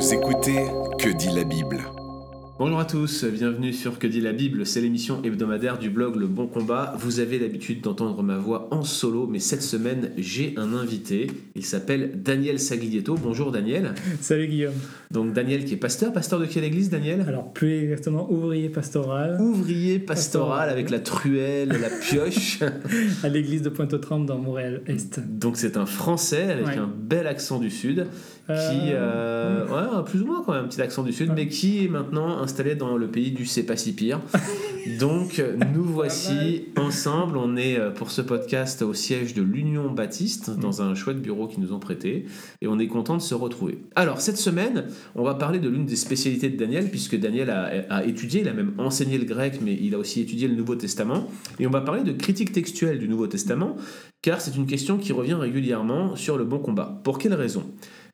Vous écoutez Que dit la Bible Bonjour à tous, bienvenue sur Que dit la Bible, c'est l'émission hebdomadaire du blog Le Bon Combat. Vous avez l'habitude d'entendre ma voix en solo, mais cette semaine j'ai un invité. Il s'appelle Daniel Saglietto. Bonjour Daniel. Salut Guillaume. Donc Daniel qui est pasteur. Pasteur de quelle église Daniel? Alors plus exactement ouvrier pastoral. Ouvrier pastoral avec la truelle, la pioche. à l'église de Pointe-aux-Trembles dans Montréal-Est. Donc c'est un Français avec Ouais. un bel accent du Sud. Qui, Euh, euh, ouais, plus ou moins quand même, un petit accent du Sud, mais qui est maintenant installé dans le pays du C'est pas si pire. Donc nous voici ensemble, on est euh, pour ce podcast au siège de l'Union Baptiste, dans un chouette bureau qu'ils nous ont prêté, et on est content de se retrouver. Alors cette semaine, on va parler de l'une des spécialités de Daniel, puisque Daniel a, a étudié, il a même enseigné le grec, mais il a aussi étudié le Nouveau Testament, et on va parler de critique textuelle du Nouveau Testament, car c'est une question qui revient régulièrement sur le bon combat. Pour quelle raison?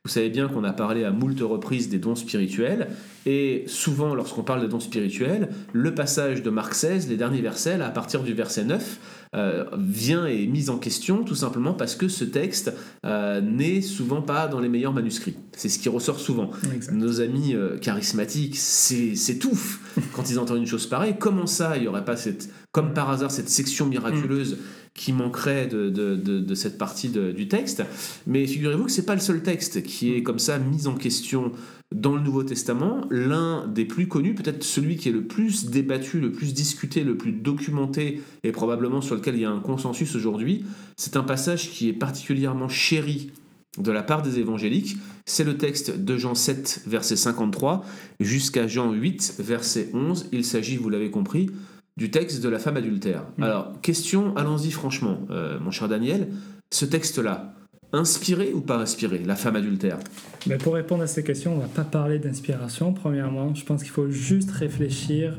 Vous savez bien qu'on a parlé à moult reprises des dons spirituels, et souvent lorsqu'on parle des dons spirituels, le passage de Marc 16, les derniers versets, à partir du verset 9, euh, vient et est mis en question tout simplement parce que ce texte euh, n'est souvent pas dans les meilleurs manuscrits. C'est ce qui ressort souvent. Exact. Nos amis euh, charismatiques s'étouffent quand ils entendent une chose pareille. Comment ça, il n'y aurait pas cette, comme par hasard cette section miraculeuse qui manquerait de, de- de- de cette partie du texte? Mais figurez-vous que c'est pas le seul texte qui est comme ça mis en question dans le Nouveau Testament. L'un des plus connus, peut-être celui qui est le plus débattu, le plus discuté, le plus documenté et probablement sur lequel il y a un consensus aujourd'hui, c'est un passage qui est particulièrement chéri de la part des évangéliques, c'est le texte de Jean 7, verset 53, jusqu'à Jean 8, verset 11. Il s'agit, vous l'avez compris, du texte de la femme adultère. Mm. Alors, question, allons-y franchement, euh, mon cher Daniel, ce texte-là, inspiré ou pas inspiré, la femme adultère? Ben, pour répondre à cette question, on va pas parler d'inspiration. Premièrement, je pense qu'il faut juste réfléchir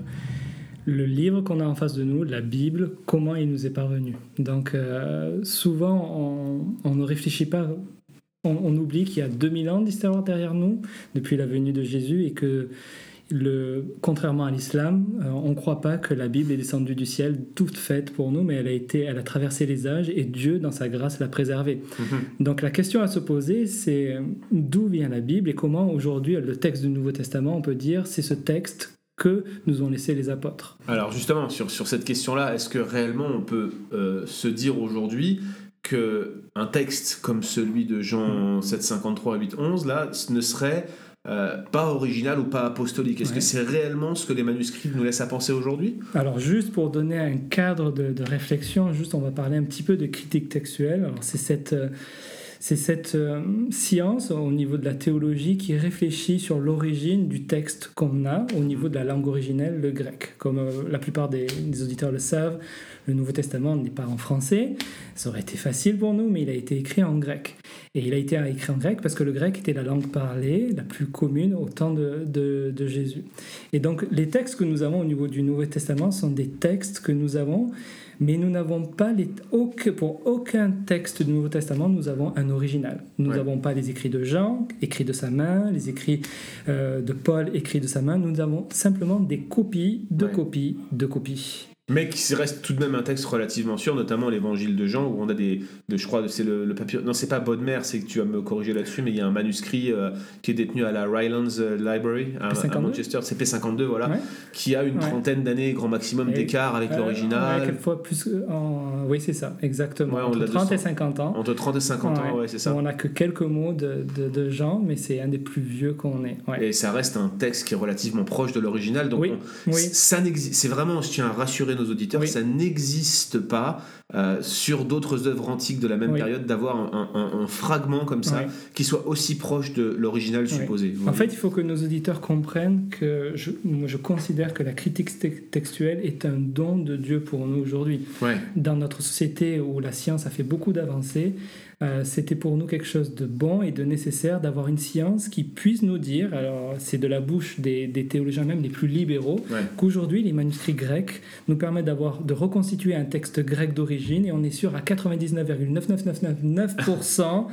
le livre qu'on a en face de nous, la Bible, comment il nous est parvenu. Donc euh, souvent, on, on ne réfléchit pas, on, on oublie qu'il y a 2000 ans d'histoire derrière nous, depuis la venue de Jésus, et que le, contrairement à l'islam, euh, on ne croit pas que la Bible est descendue du ciel toute faite pour nous, mais elle a, été, elle a traversé les âges et Dieu, dans sa grâce, l'a préservée. Donc la question à se poser, c'est euh, d'où vient la Bible et comment aujourd'hui le texte du Nouveau Testament, on peut dire, c'est ce texte que nous ont laissé les apôtres? Alors justement, sur, sur cette question-là, est-ce que réellement on peut euh, se dire aujourd'hui que un texte comme celui de Jean 7, 53 à 8, 11, là, ce ne serait euh, pas original ou pas apostolique Est-ce Ouais. que c'est réellement ce que les manuscrits nous laissent à penser aujourd'hui? Alors juste pour donner un cadre de, de réflexion, juste on va parler un petit peu de critique textuelle. Alors c'est cette, euh, c'est cette euh, science au niveau de la théologie qui réfléchit sur l'origine du texte qu'on a au niveau de la langue originelle, le grec. Comme euh, la plupart des, auditeurs le savent, le Nouveau Testament n'est pas en français. Ça aurait été facile pour nous, mais il a été écrit en grec. Et il a été écrit en grec parce que le grec était la langue parlée la plus commune au temps de- de Jésus. Et donc les textes que nous avons au niveau du Nouveau Testament sont des textes que nous avons, mais nous n'avons pas les, aucun- pour aucun texte du Nouveau Testament nous avons un original. Nous Ouais. n'avons pas les écrits de Jean écrits de sa main, les écrits euh, de Paul écrits de sa main. Nous avons simplement des copies de Ouais. copies de copies. Mais qui reste tout de même un texte relativement sûr, notamment l'évangile de Jean, où on a des. De, je crois c'est le, le papier. Non, c'est pas Bodmer, c'est que tu vas me corriger là-dessus, mais il y a un manuscrit euh, qui est détenu à la Rylands euh, Library à, à P52? Manchester, c'est P52, voilà, Ouais. qui a une Ouais. trentaine d'années, grand maximum d'écart avec Euh, l'original. ouais, quelquefois plus. que- en- Oui, c'est ça, exactement. Entre l'a 30 et 200. 50 ans. Entre 30 et 50 ans, ouais, c'est ça. On n'a que quelques mots de, de, de Jean, mais c'est un des plus vieux qu'on ait. Et ça reste un texte qui est relativement proche de l'original. Donc, Oui, on- oui. ça n'existe. C'est vraiment, je tiens à rassurer nos auditeurs, Oui. ça n'existe pas euh, sur d'autres œuvres antiques de la même Oui. période d'avoir un, un- un fragment comme ça qui soit aussi proche de l'original supposé. En fait, il faut que nos auditeurs comprennent que je, moi, je considère que la critique te- textuelle est un don de Dieu pour nous aujourd'hui. Dans notre société où la science a fait beaucoup d'avancées, euh, c'était pour nous quelque chose de bon et de nécessaire d'avoir une science qui puisse nous dire, alors c'est de la bouche des, des théologiens même les plus libéraux, Ouais. qu'aujourd'hui les manuscrits grecs nous permettent d'avoir de reconstituer un texte grec d'origine et on est sûr à 99,99999%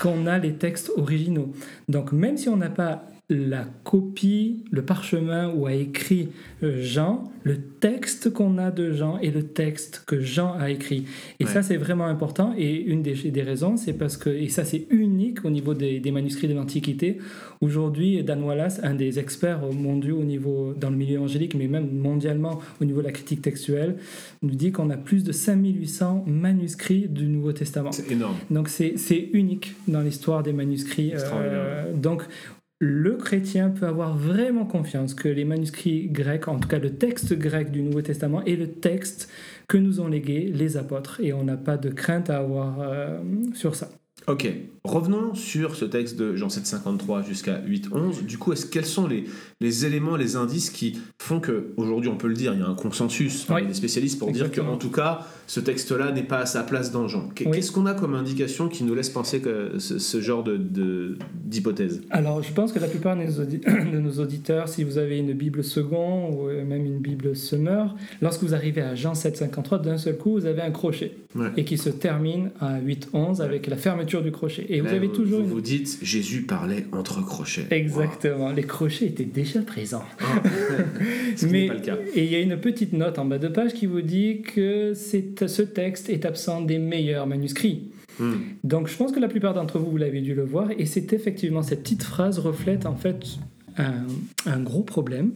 qu'on a les textes originaux. Donc même si on n'a pas la copie, le parchemin où a écrit euh, Jean, le texte qu'on a de Jean et le texte que Jean a écrit. Et Ouais. ça, c'est vraiment important. Et une des, des raisons, c'est parce que, et ça, c'est unique au niveau des, des manuscrits de l'Antiquité. Aujourd'hui, Dan Wallace, un des experts mondiaux au niveau, dans le milieu angélique, mais même mondialement au niveau de la critique textuelle, nous dit qu'on a plus de 5800 manuscrits du Nouveau Testament. C'est énorme. Donc c'est unique dans l'histoire des manuscrits. Euh, donc le chrétien peut avoir vraiment confiance que les manuscrits grecs, en tout cas le texte grec du Nouveau Testament, est le texte que nous ont légué les apôtres. Et on n'a pas de crainte à avoir euh, sur ça. Ok, revenons sur ce texte de Jean 7,53 jusqu'à 8,11. Du coup, est-ce, quels sont les, les éléments, les indices qui font que, aujourd'hui on peut le dire, il y a un consensus parmi Oui, les spécialistes pour dire exactement. qu'en tout cas, ce texte-là n'est pas à sa place dans Jean Oui. Qu'est-ce qu'on a comme indication qui nous laisse penser que ce, ce genre de, d'hypothèse? Alors je pense que la plupart de nos, auditeurs, si vous avez une Bible second ou euh, même une Bible semeur, lorsque vous arrivez à Jean 7,53, d'un seul coup, vous avez un crochet. Ouais. Et qui se termine à 8,11 avec la fermeture du crochet. Et vous avez toujours vous, une vous dites, Jésus parlait entre crochets. Exactement, les crochets étaient déjà présents. Ah, Ce n'est Mais, pas le cas. et il y a une petite note en bas de page qui vous dit que c'est- ce texte est absent des meilleurs manuscrits. Hmm. Donc je pense que la plupart d'entre vous, vous l'avez dû le voir, et c'est effectivement, cette petite phrase reflète en fait un, un gros problème.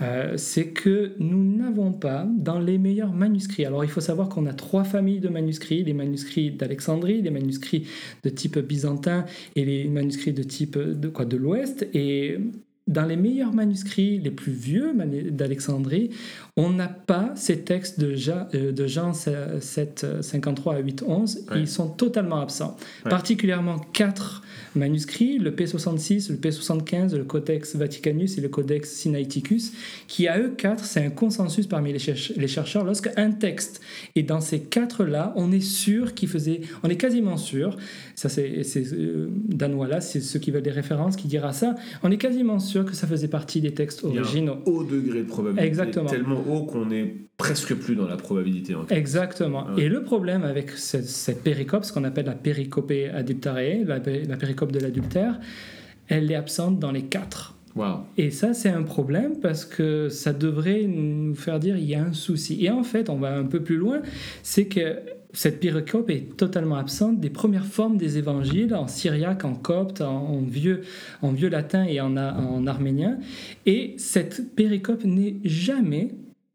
Euh, c'est que nous n'avons pas dans les meilleurs manuscrits. Alors il faut savoir qu'on a trois familles de manuscrits, les manuscrits d'Alexandrie, les manuscrits de type byzantin et les manuscrits de type de quoi de l'Ouest. Et dans les meilleurs manuscrits, les plus vieux d'Alexandrie, on n'a pas ces textes de Jean, euh, de Jean 7, euh, 53 à 8, 11. Ouais. Ils sont totalement absents. Ouais. Particulièrement quatre manuscrits, le P66, le P75, le Codex Vaticanus et le Codex Sinaiticus, qui à eux quatre, c'est un consensus parmi les, cherche- les chercheurs. Lorsqu'un texte est dans ces quatre-là, on est sûr qu'il faisait, on est quasiment sûr, ça c'est euh, Dan Wallace, c'est ceux qui veulent des références qui dira ça, on est quasiment sûr que ça faisait partie des textes Il y a un originaux. haut degré de probabilité. Exactement. Tellement haut qu'on est presque plus dans la probabilité. En fait. Exactement. Ouais. Et le problème avec cette, cette péricope, ce qu'on appelle la péricopée adulterae, la, pé- la péricope de l'adultère, elle est absente dans les quatre. Waouh. Et ça, c'est un problème parce que ça devrait nous faire dire il y a un souci. Et en fait, on va un peu plus loin, c'est que cette péricope est totalement absente des premières formes des évangiles en syriaque, en copte, en, en vieux, en vieux latin et en, en arménien. Et cette péricope n'est jamais,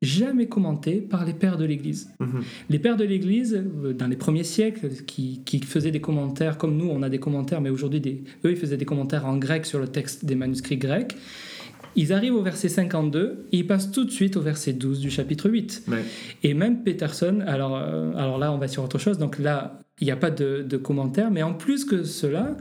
jamais commentée par les pères de l'Église. Mhm. Les pères de l'Église, euh, dans les premiers siècles, qui, qui faisaient des commentaires, comme nous, on a des commentaires, mais aujourd'hui, eux, ils faisaient des commentaires en grec sur le texte des manuscrits grecs. Ils arrivent au verset 52 et ils passent tout de suite au verset 12 du chapitre 8. Ouais. Et même Peterson, alors, euh, alors là, on va sur autre chose, donc là, il n'y a pas de, de commentaires, mais en plus que cela,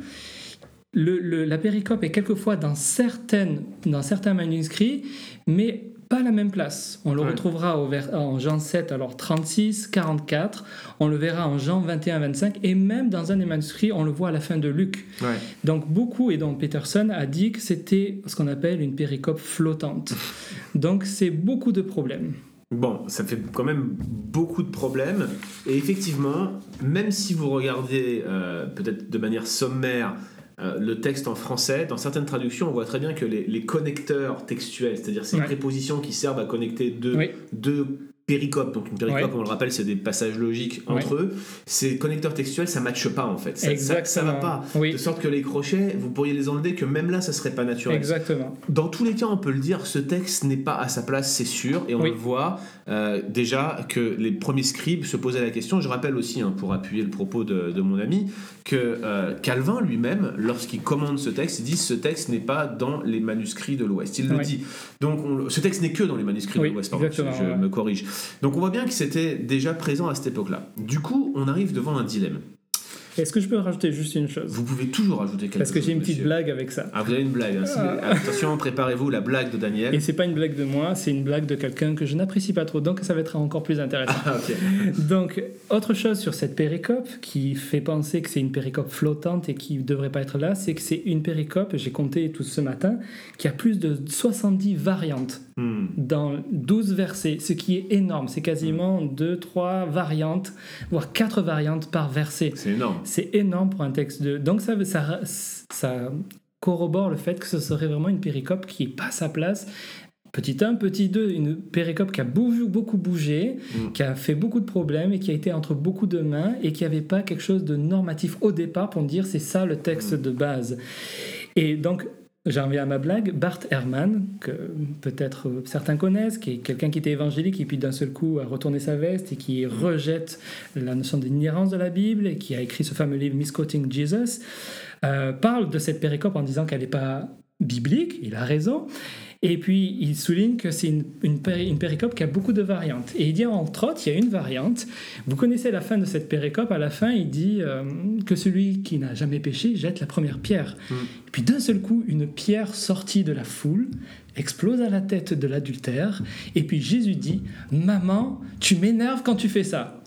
le- le- la péricope est quelquefois dans, certaines, dans certains manuscrits, mais pas à la même place. On le Ouais. retrouvera au en Jean 7, alors 36, 44, on le verra en Jean 21, 25, et même dans un des manuscrits, on le voit à la fin de Luc. Ouais. Donc beaucoup, et donc Peterson a dit que c'était ce qu'on appelle une péricope flottante. Donc c'est beaucoup de problèmes. Bon, ça fait quand même beaucoup de problèmes. Et effectivement, même si vous regardez euh, peut-être de manière sommaire euh, le texte en français, dans certaines traductions, on voit très bien que les, les connecteurs textuels, c'est-à-dire ces Ouais. prépositions qui servent à connecter deux, Oui. deux péricopes, donc une péricope, Ouais. on le rappelle, c'est des passages logiques entre eux, ces connecteurs textuels, ça ne matche pas en fait. Ça, ça, ça va pas. Oui, De sorte que les crochets, vous pourriez les enlever, que même là, ça serait pas naturel. exactement. Dans tous les cas, on peut le dire, ce texte n'est pas à sa place, c'est sûr, et on Oui. le voit euh, déjà que les premiers scribes se posaient la question. Je rappelle aussi, hein, pour appuyer le propos de, de mon ami, que euh, Calvin lui-même, lorsqu'il commande ce texte, il dit ce texte n'est pas dans les manuscrits de l'Ouest. Il le dit. Donc on ce texte n'est que dans les manuscrits de l'Ouest. je, me corrige. Donc on voit bien que c'était déjà présent à cette époque-là. Du coup, on arrive devant un dilemme. Est-ce que je peux rajouter juste une chose? Vous pouvez toujours ajouter quelque Parce que chose, j'ai une petite monsieur. blague avec ça. Ah, vous avez une blague. hein. Ah. Attention, préparez-vous, la blague de Daniel. Et c'est pas une blague de moi, c'est une blague de quelqu'un que je n'apprécie pas trop, donc ça va être encore plus intéressant. Ah. Donc, autre chose sur cette péricope qui fait penser que c'est une péricope flottante et qui ne devrait pas être là, c'est que c'est une péricope, j'ai compté tout ce matin, qui a plus de 70 variantes Hmm. dans 12 versets, ce qui est énorme. C'est quasiment 2, 3 variantes, voire 4 variantes par verset. C'est énorme. C'est énorme pour un texte de. Donc ça, ça, ça corrobore le fait que ce serait vraiment une péricope qui n'est pas à sa place. Petit 1, petit 2, une péricope qui a beaucoup, beaucoup bougé, Mm. qui a fait beaucoup de problèmes et qui a été entre beaucoup de mains et qui n'avait pas quelque chose de normatif au départ pour dire c'est ça le texte de base. Et donc, j'en reviens à ma blague, Bart Ehrman, que peut-être certains connaissent, qui est quelqu'un qui était évangélique et puis d'un seul coup a retourné sa veste et qui rejette la notion d'inhérence de la Bible et qui a écrit ce fameux livre Misquoting Jesus, euh, parle de cette péricope en disant qu'elle n'est pas biblique, il a raison. Et puis, il souligne que c'est une, une, péri- une péricope qui a beaucoup de variantes. Et il dit, entre autres, il y a une variante. Vous connaissez la fin de cette péricope. À la fin, il dit euh, que celui qui n'a jamais péché jette la première pierre. Mm. Et puis, d'un seul coup, une pierre sortie de la foule explose à la tête de l'adultère. Et puis, Jésus dit, Maman, tu m'énerves quand tu fais ça.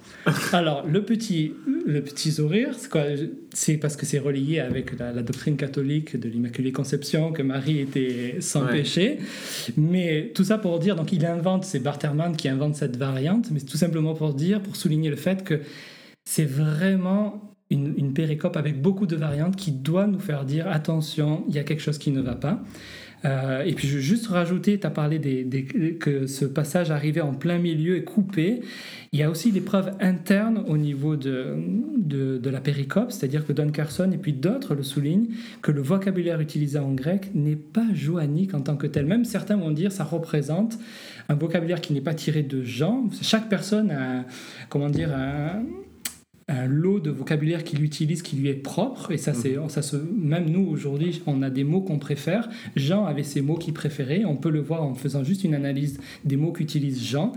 Alors, le petit, le petit sourire, c'est quoi C'est parce que c'est relié avec la, la doctrine catholique de l'Immaculée Conception, que Marie était sans Ouais. péché. Mais tout ça pour dire, donc il invente, c'est Barterman qui invente cette variante, mais tout simplement pour dire, pour souligner le fait que c'est vraiment une, une péricope avec beaucoup de variantes qui doit nous faire dire attention, il y a quelque chose qui ne va pas. Euh, et puis je veux juste rajouter, tu as parlé que ce passage arrivait en plein milieu et coupé. Il y a aussi des preuves internes au niveau de, de, la péricope, c'est-à-dire que Don Carson et puis d'autres le soulignent, que le vocabulaire utilisé en grec n'est pas joannique en tant que tel. Même certains vont dire ça représente un vocabulaire qui n'est pas tiré de Jean. Chaque personne a, comment dire, un, un lot de vocabulaire qu'il utilise qui lui est propre et ça c'est ça se même nous aujourd'hui on a des mots qu'on préfère. Jean avait ses mots qu'il préférait. On peut le voir en faisant juste une analyse des mots qu'utilise Jean.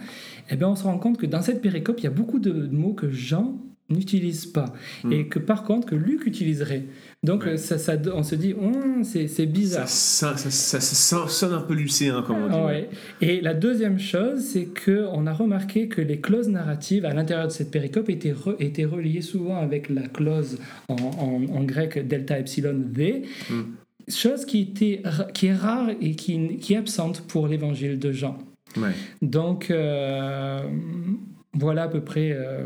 Et bien on se rend compte que dans cette péricope il y a beaucoup de mots que Jean n'utilise pas Mm. et que par contre que Luc utiliserait donc Ouais. ça, ça on se dit Hum, c'est bizarre ça, ça, ça- sonne un peu lucéen, comme on dit. ouais. Et la deuxième chose, c'est que on a remarqué que les clauses narratives à l'intérieur de cette péricope étaient, re- étaient reliées souvent avec la clause en, en- en grec delta epsilon v, Mm. chose qui, était, qui est rare et qui, qui est absente pour l'évangile de Jean. Ouais. Donc euh, voilà à peu près euh,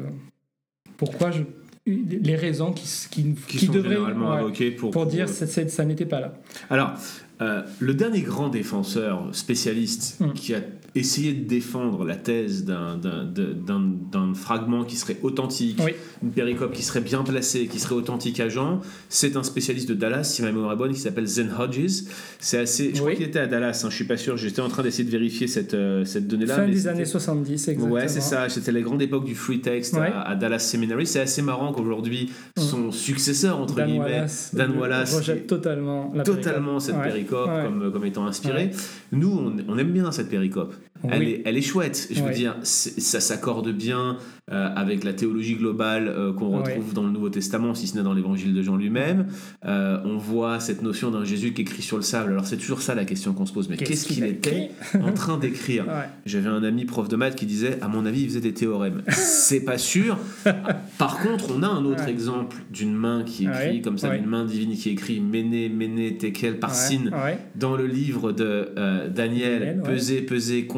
pourquoi je, les raisons qui, qui, Qui, qui sont devraient généralement ouais, invoqués pour, pour dire que ça n'était pas là. Alors, euh, le dernier grand défenseur spécialiste Mm. qui a essayé de défendre la thèse d'un- fragment qui serait authentique, Oui. une péricope qui serait bien placée, qui serait authentique à Jean, c'est un spécialiste de Dallas, si ma mémoire est bonne, qui s'appelle Zen Hodges. C'est assez. Je crois qu'il était à Dallas, hein, je suis pas sûr, j'étais en train d'essayer de vérifier cette, euh, cette donnée-là. Fin mais des années 70, exactement. Ouais, c'est ça. C'était la grande époque du free text Ouais. à, à Dallas Seminary. C'est assez marrant qu'aujourd'hui, Mm. son successeur, entre Dan guillemets, Wallace, Dan euh, Wallace, rejette totalement la totalement cette Ouais, péricope ouais. Comme, comme étant inspirée. Nous, on, on aime bien cette péricope. Elle, est, elle est chouette. Je veux Ouais. dire, ça s'accorde bien euh, avec la théologie globale euh, qu'on Ouais. retrouve dans le Nouveau Testament, si ce n'est dans l'Évangile de Jean lui-même. Euh, on voit cette notion d'un Jésus qui écrit sur le sable. Alors c'est toujours ça la question qu'on se pose. Mais qu'est-ce qu'il était en train d'écrire Ouais. J'avais un ami prof de maths qui disait, à mon avis, il faisait des théorèmes. C'est pas sûr. Par contre, on a un autre exemple d'une main qui écrit comme ça, d'une main divine qui écrit Méné, Méné, Tekel, par Ouais, Sin ouais. dans le livre de Daniel, Daniel, ouais. peser,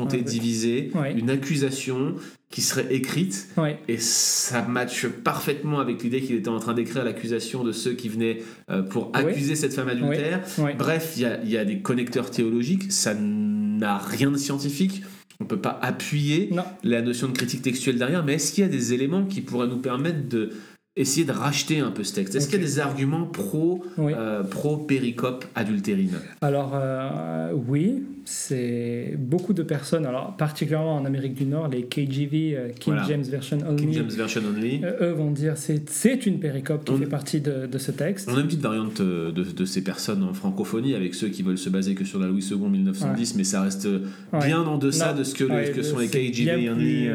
Ouais. diviser, Ouais. une accusation qui serait écrite Ouais. et ça matche parfaitement avec l'idée qu'il était en train d'écrire l'accusation de ceux qui venaient euh, pour accuser cette femme adultère. Bref, il y a, il y a des connecteurs théologiques, ça n'a rien de scientifique, on ne peut pas appuyer Non. la notion de critique textuelle derrière, mais est-ce qu'il y a des éléments qui pourraient nous permettre de essayer de racheter un peu ce texte Est-ce qu'il y a des arguments pro, Oui. euh, pro péricope adultérine? Alors euh, oui, c'est beaucoup de personnes, alors particulièrement en Amérique du Nord, les KJV, euh, King Voilà. James Version Only, King James Version Only. euh, eux vont dire c'est c'est une péricope qui On- fait partie de, de ce texte. On a une petite variante de, de ces personnes en francophonie avec ceux qui veulent se baser que sur la Louis II 1910, mais ça reste Ouais. bien en deçà Non. de ce que, Ouais, que sont les bien only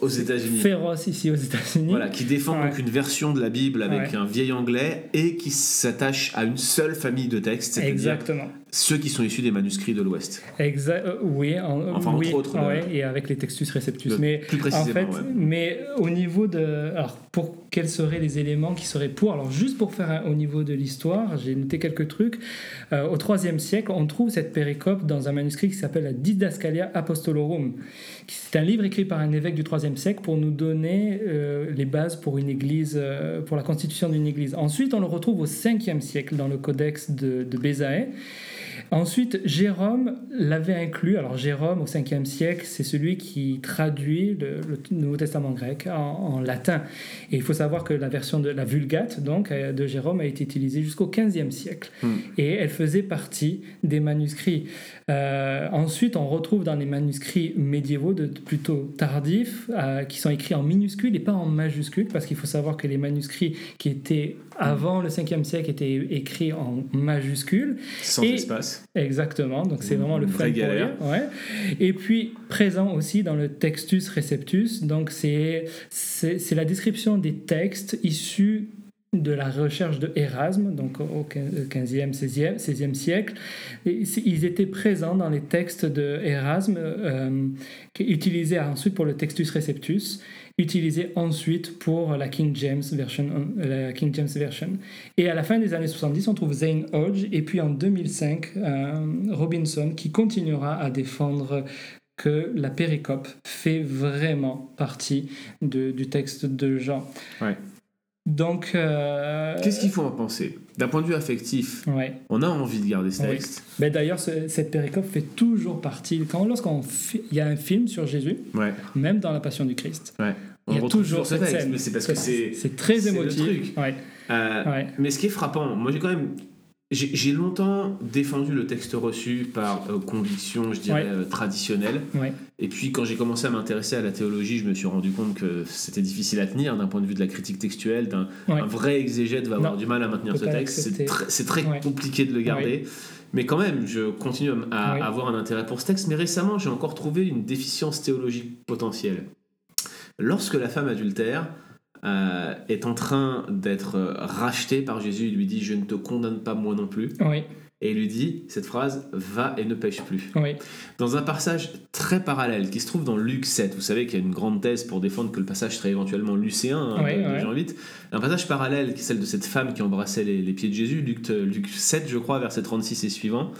aux États-Unis. Féroce ici aux États-Unis. Voilà, qui Ouais. donc une version de la Bible avec Ouais. un vieil anglais et qui s'attache à une seule famille de textes, Exactement. Ceux qui sont issus des manuscrits de l'Ouest. Exact, euh, oui, en- Enfin, oui, entre autres, ouais, et avec les Textus Receptus. Mais plus en précisément, fait, ouais. mais au niveau de, alors pour quels seraient les éléments qui seraient pour Alors juste pour faire un- au niveau de l'histoire, j'ai noté quelques trucs. Euh, au IIIe siècle, on trouve cette péricope dans un manuscrit qui s'appelle la Didascalia Apostolorum. C'est un livre écrit par un évêque du IIIe siècle pour nous donner euh, les bases pour une église, euh, pour la constitution d'une église. Ensuite, on le retrouve au Ve siècle dans le codex de, de. Ensuite, Jérôme l'avait inclus. Alors, Jérôme, au 5e siècle, c'est celui qui traduit le, le Nouveau Testament grec en, en latin. Et il faut savoir que la version de la Vulgate, donc, euh, de Jérôme, a été utilisée jusqu'au 15e siècle. Hmm. Et elle faisait partie des manuscrits. Euh, ensuite, on retrouve dans les manuscrits médiévaux, de, de plutôt tardifs, euh, qui sont écrits en minuscules et pas en majuscules, parce qu'il faut savoir que les manuscrits qui étaient avant le 5e siècle étaient écrits en majuscules. Sans Et- espace. Exactement, donc c'est vraiment le vraie pour ouais. Et puis présent aussi dans le Textus Receptus, donc c'est la description des textes issus de la recherche de Erasme, donc au 15e, 16e, 16e siècle. Et ils étaient présents dans les textes de Erasme, euh, utilisés ensuite pour le Textus Receptus, utilisés ensuite pour la King James Version. euh, la King James Version. Et à la fin des années 70, on trouve Zane Hodge, et puis en 2005, euh, Robinson, qui continuera à défendre que la péricope fait vraiment partie de- du texte de Jean. Donc, euh, Qu'est-ce qu'il faut en penser? D'un point de vue affectif, ouais. on a envie de garder ce Oui. texte. Ben, D'ailleurs, ce- cette péricope fait toujours partie. Quand lorsqu'on il y a un film sur Jésus, Ouais. même dans la Passion du Christ, ouais. On il y a toujours ce cette texte, scène. mais c'est parce que c'est. c'est très le émotif. truc. Euh. Mais ce qui est frappant, moi j'ai quand même. J'ai longtemps défendu le texte reçu par euh, conviction, je dirais, Ouais. euh, traditionnelle. Ouais. Et puis quand j'ai commencé à m'intéresser à la théologie, je me suis rendu compte que c'était difficile à tenir d'un point de vue de la critique textuelle. d'un Ouais. Un vrai exégète va avoir Non, du mal à maintenir ce texte. C'est très, compliqué de le garder. Mais quand même, je continue à avoir un intérêt pour ce texte. Mais récemment, j'ai encore trouvé une déficience théologique potentielle. Lorsque la femme adultère euh, est en train d'être euh, rachetée par Jésus, il lui dit Je ne te condamne pas moi non plus. Et il lui dit cette phrase Va et ne pêche plus. oui, Dans un passage très parallèle qui se trouve dans Luc 7, vous savez qu'il y a une grande thèse pour défendre que le passage serait éventuellement lucéen hein, Ouais, de, ouais. Jean 8. Un passage parallèle qui est celle de cette femme qui embrassait les, les pieds de Jésus, Luc, euh, Luc 7, je crois, verset 36 et suivant.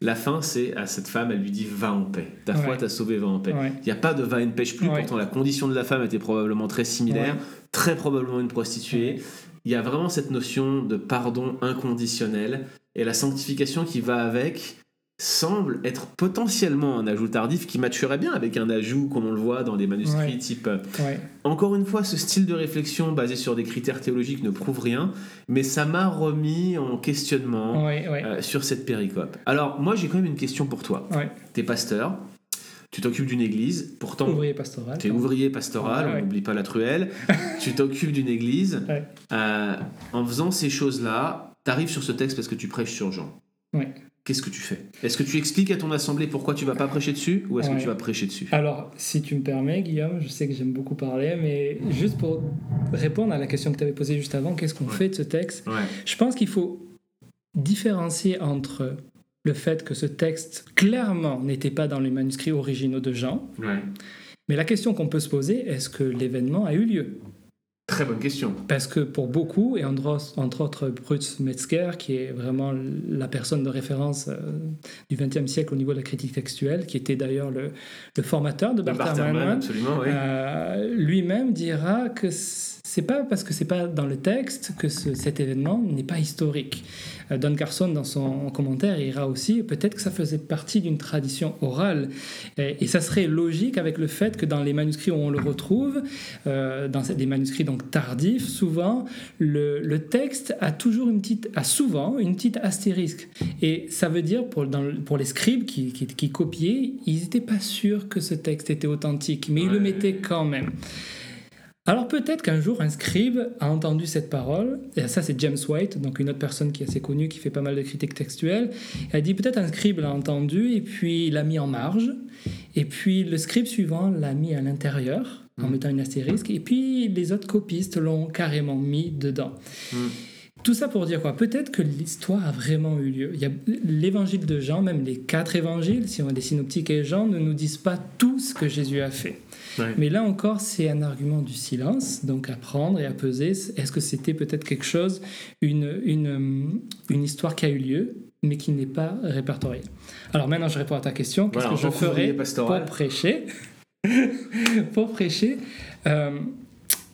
La fin, c'est à cette femme, elle lui dit Va en paix. Ta foi Ouais. t'a sauvé, va en paix. ouais. Il n'y a pas de va et ne pêche plus, pourtant la condition de la femme était probablement très similaire, très probablement une prostituée. Il y a vraiment cette notion de pardon inconditionnel et la sanctification qui va avec semble être potentiellement un ajout tardif qui matcherait bien avec un ajout comme on le voit dans les manuscrits Ouais. type euh, ouais. encore une fois ce style de réflexion basé sur des critères théologiques ne prouve rien mais ça m'a remis en questionnement Ouais, euh, sur cette péricope alors moi j'ai quand même une question pour toi t'es pasteur tu t'occupes d'une église pourtant Ouvrier pastoral. tu es ouvrier pastoral, Ouais, ouais. on n'oublie pas la truelle. tu t'occupes d'une église. Ouais. Euh, en faisant ces choses-là, tu arrives sur ce texte parce que tu prêches sur Jean. Qu'est-ce que tu fais? Est-ce que tu expliques à ton assemblée pourquoi tu vas pas prêcher dessus ou est-ce que tu vas prêcher dessus? Alors, si tu me permets, Guillaume, je sais que j'aime beaucoup parler, mais juste pour répondre à la question que tu avais posée juste avant, qu'est-ce qu'on Ouais. fait de ce texte? Ouais. Je pense qu'il faut différencier entre le fait que ce texte clairement n'était pas dans les manuscrits originaux de Jean, mais la question qu'on peut se poser, est-ce que l'événement a eu lieu? Très bonne question. Parce que pour beaucoup, et entre, autres Bruce Metzger, qui est vraiment la personne de référence euh, du XXe siècle au niveau de la critique textuelle, qui était d'ailleurs le, le formateur de De Barthelman, Barterman, absolument, oui. euh, lui-même dira que c'est pas parce que c'est pas dans le texte que ce- cet événement n'est pas historique. Euh, Don Carson, dans son commentaire, ira aussi peut-être que ça faisait partie d'une tradition orale. Et, et ça serait logique avec le fait que dans les manuscrits où on le retrouve, euh, dans des manuscrits donc tardifs, souvent le, le texte a toujours une petite, a souvent une petite astérisque. Et ça veut dire pour, dans le- pour les scribes qui, qui, qui copiaient, ils n'étaient pas sûrs que ce texte était authentique, mais ils le mettaient quand même. Alors peut-être qu'un jour un scribe a entendu cette parole, et ça c'est James White, donc une autre personne qui est assez connue, qui fait pas mal de critiques textuelles. Elle a dit peut-être un scribe l'a entendu et puis il l'a mis en marge, et puis le scribe suivant l'a mis à l'intérieur en Mhm. mettant une astérisque, et puis les autres copistes l'ont carrément mis dedans. Mhm. Tout ça pour dire quoi? Peut-être que l'histoire a vraiment eu lieu. Il y a l'évangile de Jean, même les quatre évangiles, si on les synoptiques et Jean, ne nous disent pas tout ce que Jésus a fait. Ouais. Mais là encore, c'est un argument du silence, donc à prendre et à peser. Est-ce que c'était peut-être quelque chose, une, une, euh, une histoire qui a eu lieu, mais qui n'est pas répertoriée? Alors maintenant, je réponds à ta question. Qu'est-ce Voilà, que je recouvrement ferai pastoral. pour prêcher? Pour prêcher, euh,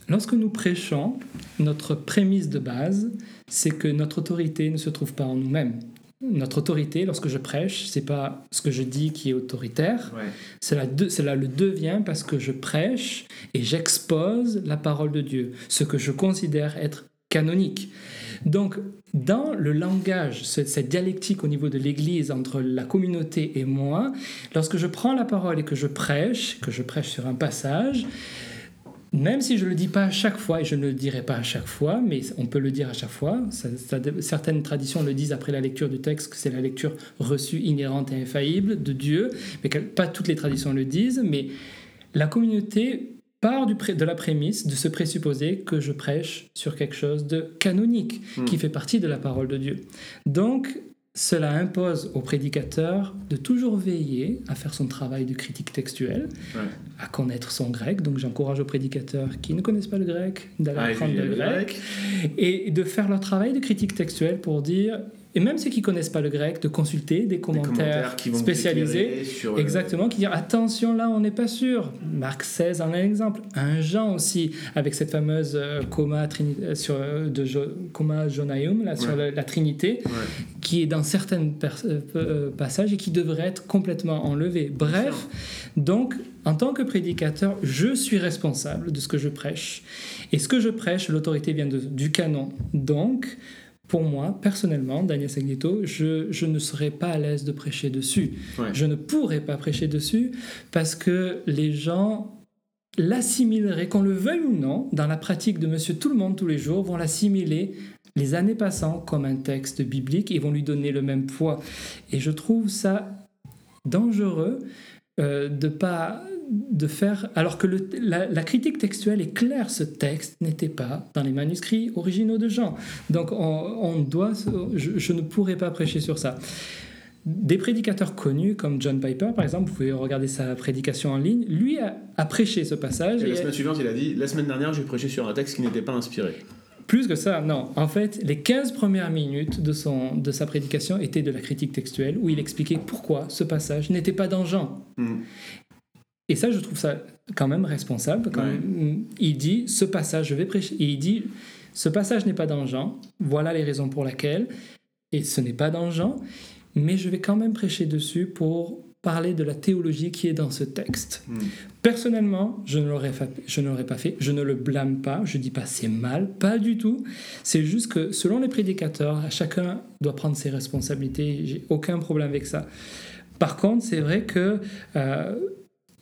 lorsque nous prêchons, notre prémisse de base, c'est que notre autorité ne se trouve pas en nous-mêmes. Notre autorité, lorsque je prêche, c'est pas ce que je dis qui est autoritaire, Ouais. cela, de- cela le devient parce que je prêche et j'expose la parole de Dieu, ce que je considère être canonique. Donc, dans le langage, ce- cette dialectique au niveau de l'Église entre la communauté et moi, lorsque je prends la parole et que je prêche, que je prêche sur un passage, même si je ne le dis pas à chaque fois, et je ne le dirai pas à chaque fois, mais on peut le dire à chaque fois, ça- ça- certaines traditions le disent après la lecture du texte, que c'est la lecture reçue, inhérente et infaillible de Dieu, mais pas toutes les traditions le disent, mais la communauté part du de la prémisse de se présupposer que je prêche sur quelque chose de canonique, Hmm. qui fait partie de la parole de Dieu. Donc, cela impose au prédicateur de toujours veiller à faire son travail de critique textuelle, Ouais. à connaître son grec. Donc j'encourage aux prédicateurs qui ne connaissent pas le grec d'aller Ah, apprendre le grec et de faire leur travail de critique textuelle pour dire, et même ceux qui connaissent pas le grec, de consulter des Des commentaires, qui vont spécialisés. le- Exactement, qui disent attention là on n'est pas sûr. Marc 16 en est un exemple. Un Jean aussi avec cette fameuse euh, coma trini- euh, sur euh, de Jo- coma Jonaeum là sur la, la Trinité Ouais. qui est dans certains pers- euh, euh, passages et qui devrait être complètement enlevé. Bref, donc en tant que prédicateur, je suis responsable de ce que je prêche. Et ce que je prêche, l'autorité vient de- du canon. Donc, pour moi, personnellement, Daniel Sagnito, je, je ne serais pas à l'aise de prêcher dessus. Ouais. Je ne pourrais pas prêcher dessus parce que les gens l'assimileraient, qu'on le veuille ou non, dans la pratique de Monsieur Tout le Monde tous les jours, vont l'assimiler les années passant comme un texte biblique et vont lui donner le même poids. Et je trouve ça dangereux euh, de pas de faire alors que le- la, la critique textuelle est claire ce texte n'était pas dans les manuscrits originaux de Jean donc on, on doit je, je ne pourrais pas prêcher sur ça des prédicateurs connus comme John Piper par exemple vous pouvez regarder sa prédication en ligne lui a, a prêché ce passage Et la et- semaine suivante, il a dit La semaine dernière, j'ai prêché sur un texte qui n'était pas inspiré. Plus que ça, non. En fait, les 15 premières minutes de, son, de sa prédication étaient de la critique textuelle, où il expliquait pourquoi ce passage n'était pas dans Jean. Hmm. Et ça, je trouve ça quand même responsable. Quand Ouais. même. Il dit, ce passage, je vais prêcher. Et il dit, ce passage n'est pas dans Jean, voilà les raisons pour lesquelles, et ce n'est pas dans Jean, mais je vais quand même prêcher dessus pour parler de la théologie qui est dans ce texte. Hmm. Personnellement, je ne l'aurais fa- je ne l'aurais pas fait. Je ne le blâme pas. Je dis pas c'est mal, pas du tout. C'est juste que selon les prédicateurs, chacun doit prendre ses responsabilités. J'ai aucun problème avec ça. Par contre, c'est vrai que euh,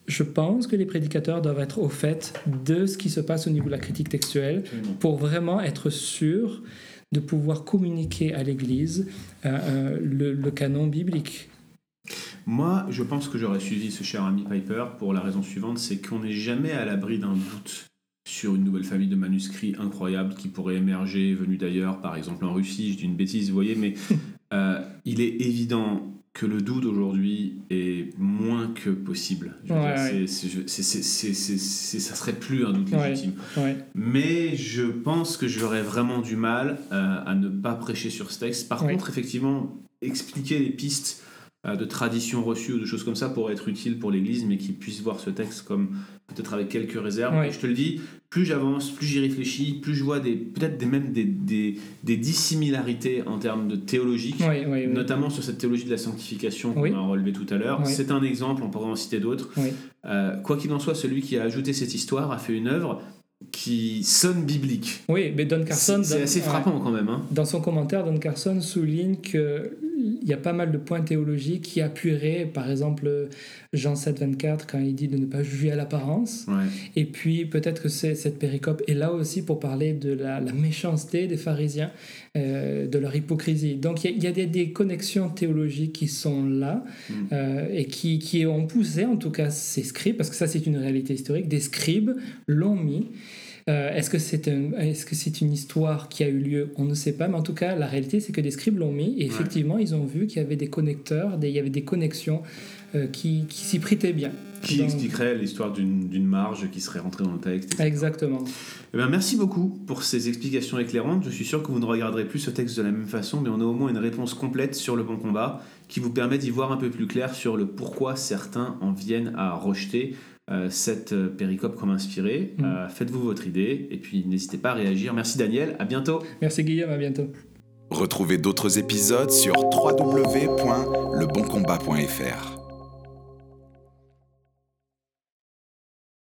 je pense que les prédicateurs doivent être au fait de ce qui se passe au niveau de la critique textuelle pour vraiment être sûr de pouvoir communiquer à l'Église euh, euh, le, le canon biblique. Moi, je pense que j'aurais suivi ce cher ami Piper pour la raison suivante c'est qu'on n'est jamais à l'abri d'un doute sur une nouvelle famille de manuscrits incroyables qui pourraient émerger, venus d'ailleurs, par exemple en Russie. Je dis une bêtise, vous voyez, mais euh, il est évident que le doute aujourd'hui est moins que possible. Ouais, ça serait plus un doute Ouais. légitime. Ouais. Mais je pense que j'aurais vraiment du mal euh, à ne pas prêcher sur ce texte. Par contre, effectivement, expliquer les pistes de traditions reçues ou de choses comme ça pourrait être utile pour l'Église, mais qu'ils puissent voir ce texte comme peut-être avec quelques réserves. Et je te le dis, plus j'avance, plus j'y réfléchis, plus je vois des peut-être des, même des, des, des dissimilarités en termes de théologique. Notamment sur cette théologie de la sanctification qu'on a relevé tout à l'heure. C'est un exemple, on pourrait en citer d'autres. Euh, quoi qu'il en soit, celui qui a ajouté cette histoire a fait une œuvre qui sonne biblique. Oui, mais Don Carson, C'est assez frappant quand même. Hein. dans son commentaire, Don Carson souligne qu'il y a pas mal de points théologiques qui appuieraient, par exemple, Jean 7, 24, quand il dit de ne pas juger à l'apparence. Ouais. Et puis, peut-être que cette péricope est là aussi pour parler de la, la méchanceté des pharisiens, euh, de leur hypocrisie. Donc, il y a, il y a des, des connexions théologiques qui sont là Mm. euh, et qui, qui ont poussé, en tout cas, ces scribes, parce que ça, c'est une réalité historique, des scribes l'ont mis Euh, est-ce que c'est un, une histoire qui a eu lieu? On ne sait pas, mais en tout cas, la réalité, c'est que des scribes l'ont mis et effectivement, ils ont vu qu'il y avait des connecteurs, des, il y avait des connexions qui, qui s'y prêtaient bien. Qui Donc- expliquerait l'histoire d'une marge qui serait rentrée dans le texte. etc. Exactement. Eh bien, merci beaucoup pour ces explications éclairantes. Je suis sûr que vous ne regarderez plus ce texte de la même façon, mais on a au moins une réponse complète sur le bon combat qui vous permet d'y voir un peu plus clair sur le pourquoi certains en viennent à rejeter euh, cette euh, péricope comme inspirée. Mm. Euh, Faites-vous votre idée et puis n'hésitez pas à réagir. Merci Daniel, à bientôt. Merci Guillaume, à bientôt. Retrouvez d'autres épisodes sur www.leboncombat.fr.